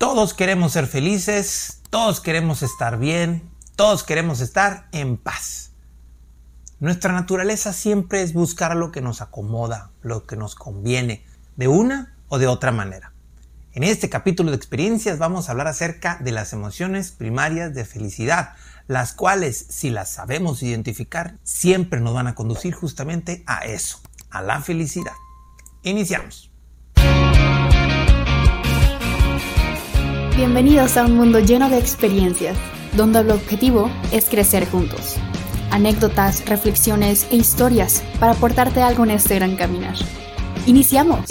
Todos queremos ser felices, todos queremos estar bien, todos queremos estar en paz. Nuestra naturaleza siempre es buscar lo que nos acomoda, lo que nos conviene, de una o de otra manera. En este capítulo de experiencias vamos a hablar acerca de las emociones primarias de felicidad, las cuales si las sabemos identificar siempre nos van a conducir justamente a eso, a la felicidad. Iniciamos. Bienvenidos a un mundo lleno de experiencias, donde el objetivo es crecer juntos. Anécdotas, reflexiones e historias para aportarte algo en este gran caminar. ¡Iniciamos!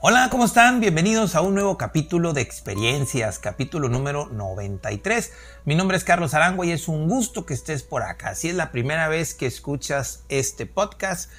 Hola, ¿cómo están? Bienvenidos a un nuevo capítulo de experiencias, capítulo número 93. Mi nombre es Carlos Arango y es un gusto que estés por acá. Si es la primera vez que escuchas este podcast,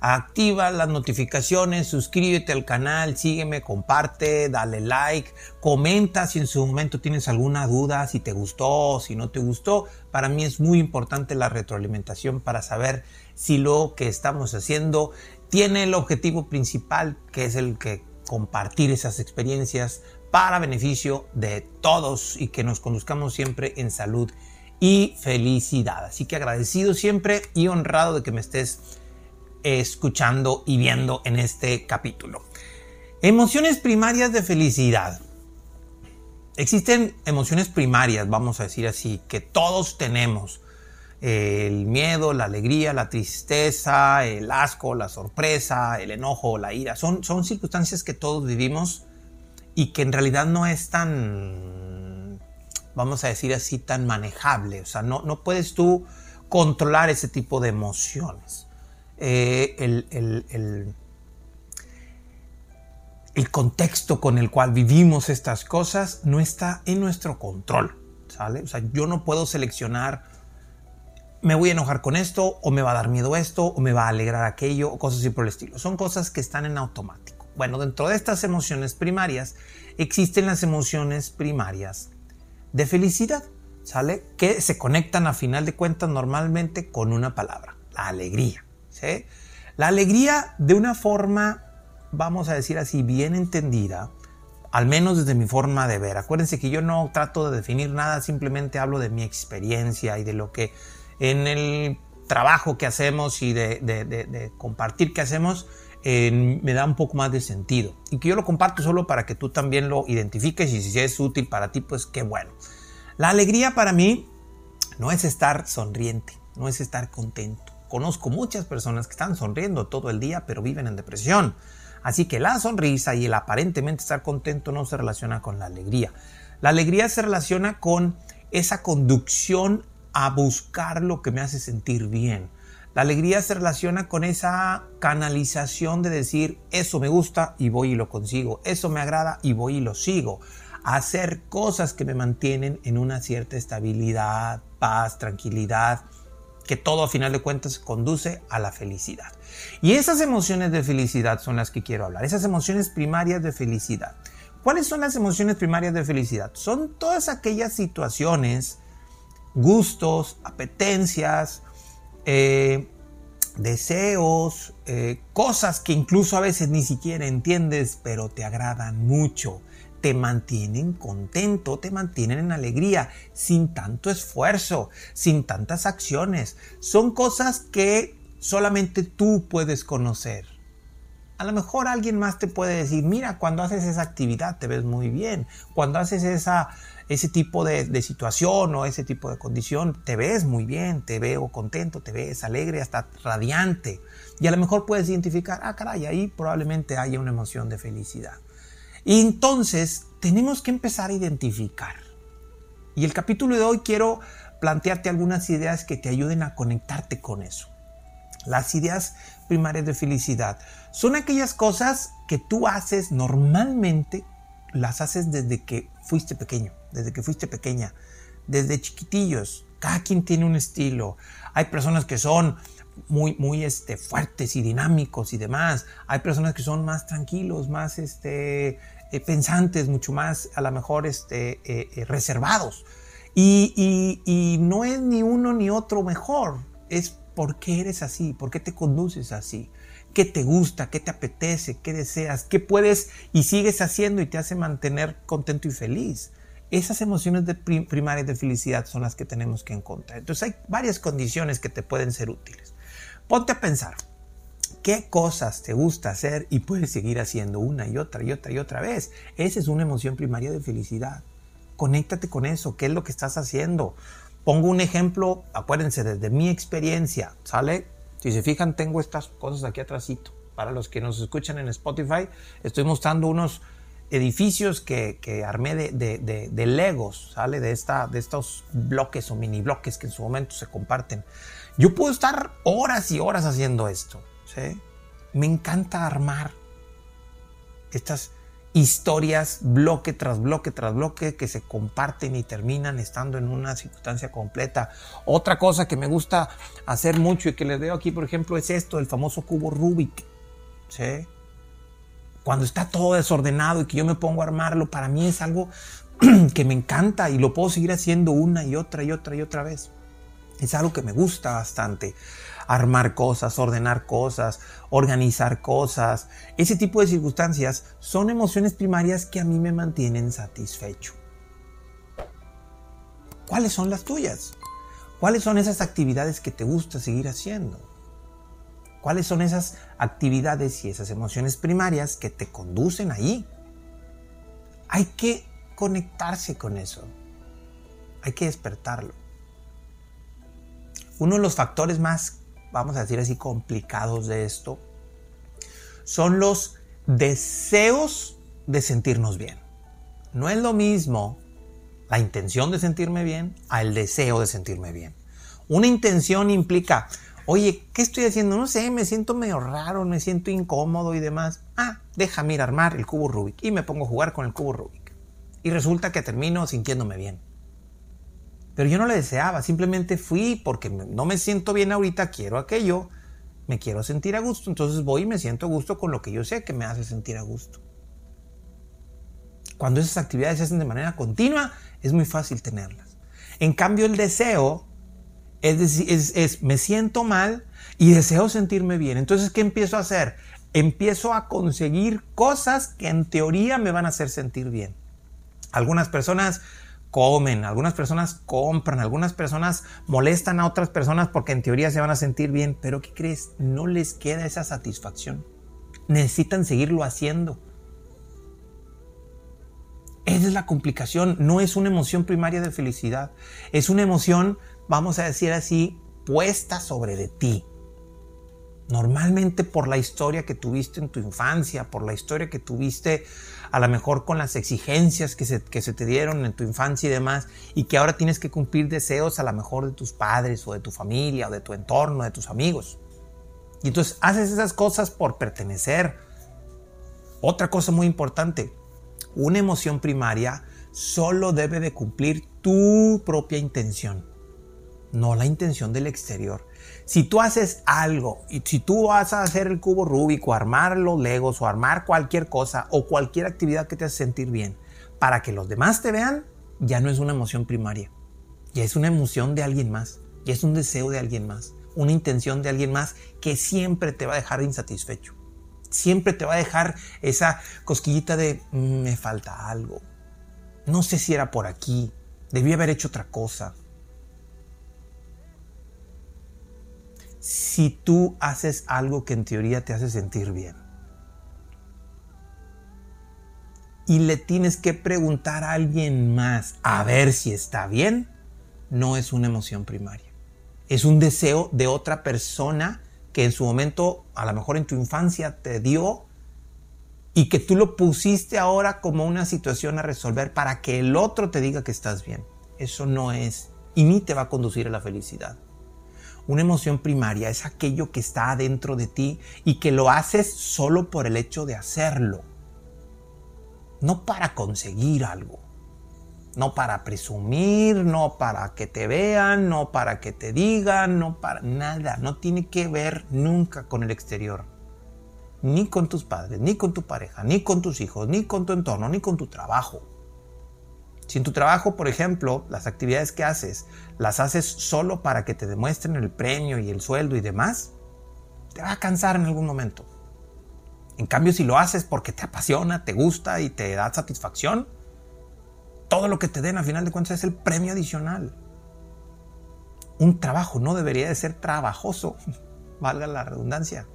activa las notificaciones, suscríbete al canal, sígueme, comparte, dale like, comenta si en su momento tienes alguna duda, si te gustó, si no te gustó. Para mí es muy importante la retroalimentación para saber si lo que estamos haciendo tiene el objetivo principal, que es el que compartir esas experiencias para beneficio de todos y que nos conduzcamos siempre en salud y felicidad. Así que agradecido siempre y honrado de que me estés escuchando y viendo en este capítulo. Emociones primarias de felicidad. Existen emociones primarias, vamos a decir así, que todos tenemos. El miedo, la alegría, la tristeza, el asco, la sorpresa, el enojo, la ira. Son, son circunstancias que todos vivimos y que en realidad no es tan, vamos a decir así, tan manejable. O sea, no, no puedes tú controlar ese tipo de emociones. Eh, el, el, el, contexto con el cual vivimos estas cosas no está en nuestro control. O sea, yo no puedo seleccionar, me voy a enojar con esto, o me va a dar miedo esto, o me va a alegrar aquello, o cosas así por el estilo. Son cosas que están en automático. Bueno, dentro de estas emociones primarias existen las emociones primarias de felicidad, ¿sale? Que se conectan a final de cuentas normalmente con una palabra, la alegría. La alegría de una forma, vamos a decir así, bien entendida, al menos desde mi forma de ver. Acuérdense que yo no trato de definir nada, simplemente hablo de mi experiencia y de lo que en el trabajo que hacemos y de, compartir que hacemos, me da un poco más de sentido. Y que yo lo comparto solo para que tú también lo identifiques y si es útil para ti, pues qué bueno. La alegría para mí no es estar sonriente, no es estar contento. Conozco muchas personas que están sonriendo todo el día pero viven en depresión. Así que la sonrisa y el aparentemente estar contento no se relaciona con la alegría. La alegría se relaciona con esa conducción a buscar lo que me hace sentir bien. La alegría se relaciona con esa canalización de decir, eso me gusta y voy y lo consigo, eso me agrada y voy y lo sigo. Hacer cosas que me mantienen en una cierta estabilidad, paz, tranquilidad, que todo a final de cuentas conduce a la felicidad. Y esas emociones de felicidad son las que quiero hablar, esas emociones primarias de felicidad. ¿Cuáles son las emociones primarias de felicidad? Son todas aquellas situaciones, gustos, apetencias, eh, deseos, eh, cosas que incluso a veces ni siquiera entiendes, pero te agradan mucho te mantienen contento, te mantienen en alegría, sin tanto esfuerzo, sin tantas acciones. Son cosas que solamente tú puedes conocer. A lo mejor alguien más te puede decir, mira, cuando haces esa actividad te ves muy bien, cuando haces esa, ese tipo de, de situación o ese tipo de condición te ves muy bien, te veo contento, te ves alegre, hasta radiante. Y a lo mejor puedes identificar, ah, caray, ahí probablemente haya una emoción de felicidad. Y entonces tenemos que empezar a identificar. Y el capítulo de hoy quiero plantearte algunas ideas que te ayuden a conectarte con eso. Las ideas primarias de felicidad son aquellas cosas que tú haces normalmente, las haces desde que fuiste pequeño, desde que fuiste pequeña, desde chiquitillos. Cada quien tiene un estilo. Hay personas que son muy, muy este, fuertes y dinámicos y demás. Hay personas que son más tranquilos, más este, eh, pensantes, mucho más a lo mejor este, eh, eh, reservados. Y, y, no es ni uno ni otro mejor, es por qué eres así, por qué te conduces así. qué te gusta, qué te apetece, qué deseas, qué puedes y sigues haciendo y te hace mantener contento y feliz. Esas emociones de primarias de felicidad son las que tenemos que encontrar. Entonces hay varias condiciones que te pueden ser útiles. Ponte a pensar, ¿qué cosas te gusta hacer y puedes seguir haciendo una y otra y otra y otra vez? Esa es una emoción primaria de felicidad. Conéctate con eso, ¿qué es lo que estás haciendo? Pongo un ejemplo, acuérdense, desde mi experiencia, ¿sale? Si se fijan, tengo estas cosas aquí atrásito. Para los que nos escuchan en Spotify, estoy mostrando unos edificios que, armé de, Legos, ¿sale? De, esta, de estos bloques o mini bloques que en su momento se comparten. Yo puedo estar horas y horas haciendo esto, ¿sí? Me encanta armar estas historias bloque tras bloque tras bloque que se comparten y terminan estando en una circunstancia completa. Otra cosa que me gusta hacer mucho y que les veo aquí, por ejemplo, es esto, el famoso cubo Rubik. ¿sí? Cuando está todo desordenado y que yo me pongo a armarlo, para mí es algo que me encanta y lo puedo seguir haciendo una y otra y otra y otra vez. Es algo que me gusta bastante armar cosas, ordenar cosas, organizar cosas. Ese tipo de circunstancias son emociones primarias que a mí me mantienen satisfecho. ¿Cuáles son las tuyas? ¿Cuáles son esas actividades que te gusta seguir haciendo? ¿Cuáles son esas actividades y esas emociones primarias que te conducen ahí? Hay que conectarse con eso. Hay que despertarlo. Uno de los factores más vamos a decir así, complicados de esto, son los deseos de sentirnos bien. No es lo mismo la intención de sentirme bien a el deseo de sentirme bien. Una intención implica, oye, ¿qué estoy haciendo? No sé, me siento medio raro, me siento incómodo y demás. Ah, déjame ir a armar el cubo Rubik y me pongo a jugar con el cubo Rubik. Y resulta que termino sintiéndome bien. Pero yo no le deseaba, simplemente fui porque no me siento bien ahorita, quiero aquello, me quiero sentir a gusto, entonces voy y me siento a gusto con lo que yo sé que me hace sentir a gusto. Cuando esas actividades se hacen de manera continua, es muy fácil tenerlas. En cambio, el deseo es, decir, es me siento mal y deseo sentirme bien. Entonces, ¿qué empiezo a hacer? Empiezo a conseguir cosas que en teoría me van a hacer sentir bien. Algunas personas comen, algunas personas compran, algunas personas molestan a otras personas porque en teoría se van a sentir bien, pero ¿qué crees? No les queda esa satisfacción. Necesitan seguirlo haciendo. Esa es la complicación, no es una emoción primaria de felicidad, es una emoción, vamos a decir así, puesta sobre de ti. Normalmente por la historia que tuviste en tu infancia, por la historia que tuviste a lo mejor con las exigencias que se, que se te dieron en tu infancia y demás, y que ahora tienes que cumplir deseos a lo mejor de tus padres o de tu familia o de tu entorno, de tus amigos. Y entonces haces esas cosas por pertenecer. Otra cosa muy importante, una emoción primaria solo debe de cumplir tu propia intención, no la intención del exterior. Si tú haces algo y si tú vas a hacer el cubo Rubik o armar los Legos o armar cualquier cosa o cualquier actividad que te hace sentir bien para que los demás te vean, ya no es una emoción primaria. Ya es una emoción de alguien más. Ya es un deseo de alguien más. Una intención de alguien más que siempre te va a dejar insatisfecho. Siempre te va a dejar esa cosquillita de mm, me falta algo. No sé si era por aquí. Debí haber hecho otra cosa. Si tú haces algo que en teoría te hace sentir bien. Y le tienes que preguntar a alguien más a ver si está bien, no es una emoción primaria. Es un deseo de otra persona que en su momento, a lo mejor en tu infancia, te dio y que tú lo pusiste ahora como una situación a resolver para que el otro te diga que estás bien. Eso no es y ni te va a conducir a la felicidad. Una emoción primaria es aquello que está adentro de ti y que lo haces solo por el hecho de hacerlo. No para conseguir algo. No para presumir, no para que te vean, no para que te digan, no para nada. No tiene que ver nunca con el exterior. Ni con tus padres, ni con tu pareja, ni con tus hijos, ni con tu entorno, ni con tu trabajo. Si en tu trabajo, por ejemplo, las actividades que haces las haces solo para que te demuestren el premio y el sueldo y demás, te va a cansar en algún momento. En cambio, si lo haces porque te apasiona, te gusta y te da satisfacción, todo lo que te den a final de cuentas es el premio adicional. Un trabajo no debería de ser trabajoso, valga la redundancia.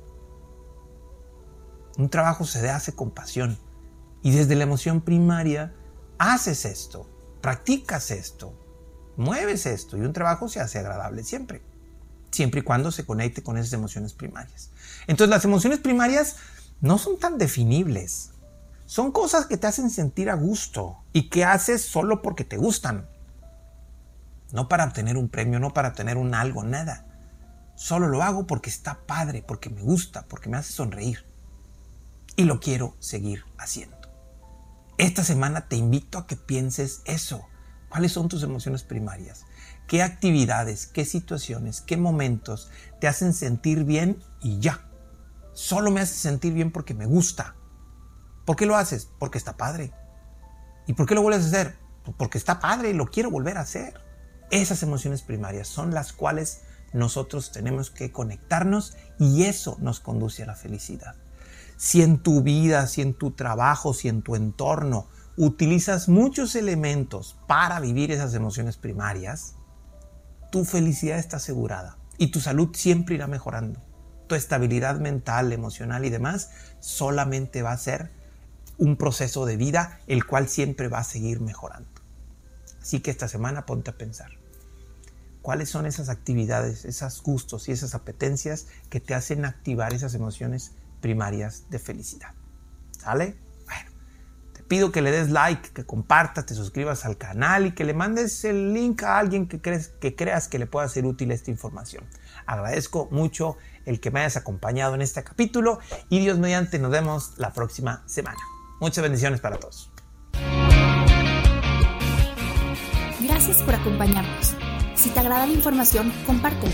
Un trabajo se hace con pasión y desde la emoción primaria haces esto, practicas esto, mueves esto y un trabajo se hace agradable siempre, siempre y cuando se conecte con esas emociones primarias. Entonces las emociones primarias no son tan definibles. Son cosas que te hacen sentir a gusto y que haces solo porque te gustan. No para obtener un premio, no para obtener un algo, nada. Solo lo hago porque está padre, porque me gusta, porque me hace sonreír. Y lo quiero seguir haciendo. Esta semana te invito a que pienses eso. ¿Cuáles son tus emociones primarias? ¿Qué actividades, qué situaciones, qué momentos te hacen sentir bien y ya? Solo me hace sentir bien porque me gusta. ¿Por qué lo haces? Porque está padre. ¿Y por qué lo vuelves a hacer? Pues porque está padre y lo quiero volver a hacer. Esas emociones primarias son las cuales nosotros tenemos que conectarnos y eso nos conduce a la felicidad. Si en tu vida, si en tu trabajo, si en tu entorno utilizas muchos elementos para vivir esas emociones primarias, tu felicidad está asegurada y tu salud siempre irá mejorando tu estabilidad mental, emocional y demás, solamente va a ser un proceso de vida el cual siempre va a seguir mejorando. Así que esta semana ponte a pensar. ¿Cuáles son esas actividades, esos gustos y esas apetencias que te hacen activar esas emociones primarias de felicidad? ¿Sale? Bueno, te pido que le des like, que compartas, te suscribas al canal y que le mandes el link a alguien que, crees, que creas que le pueda ser útil esta información. Agradezco mucho el que me hayas acompañado en este capítulo y Dios mediante nos vemos la próxima semana. Muchas bendiciones para todos. Gracias por acompañarnos. Si te agrada la información, compártela.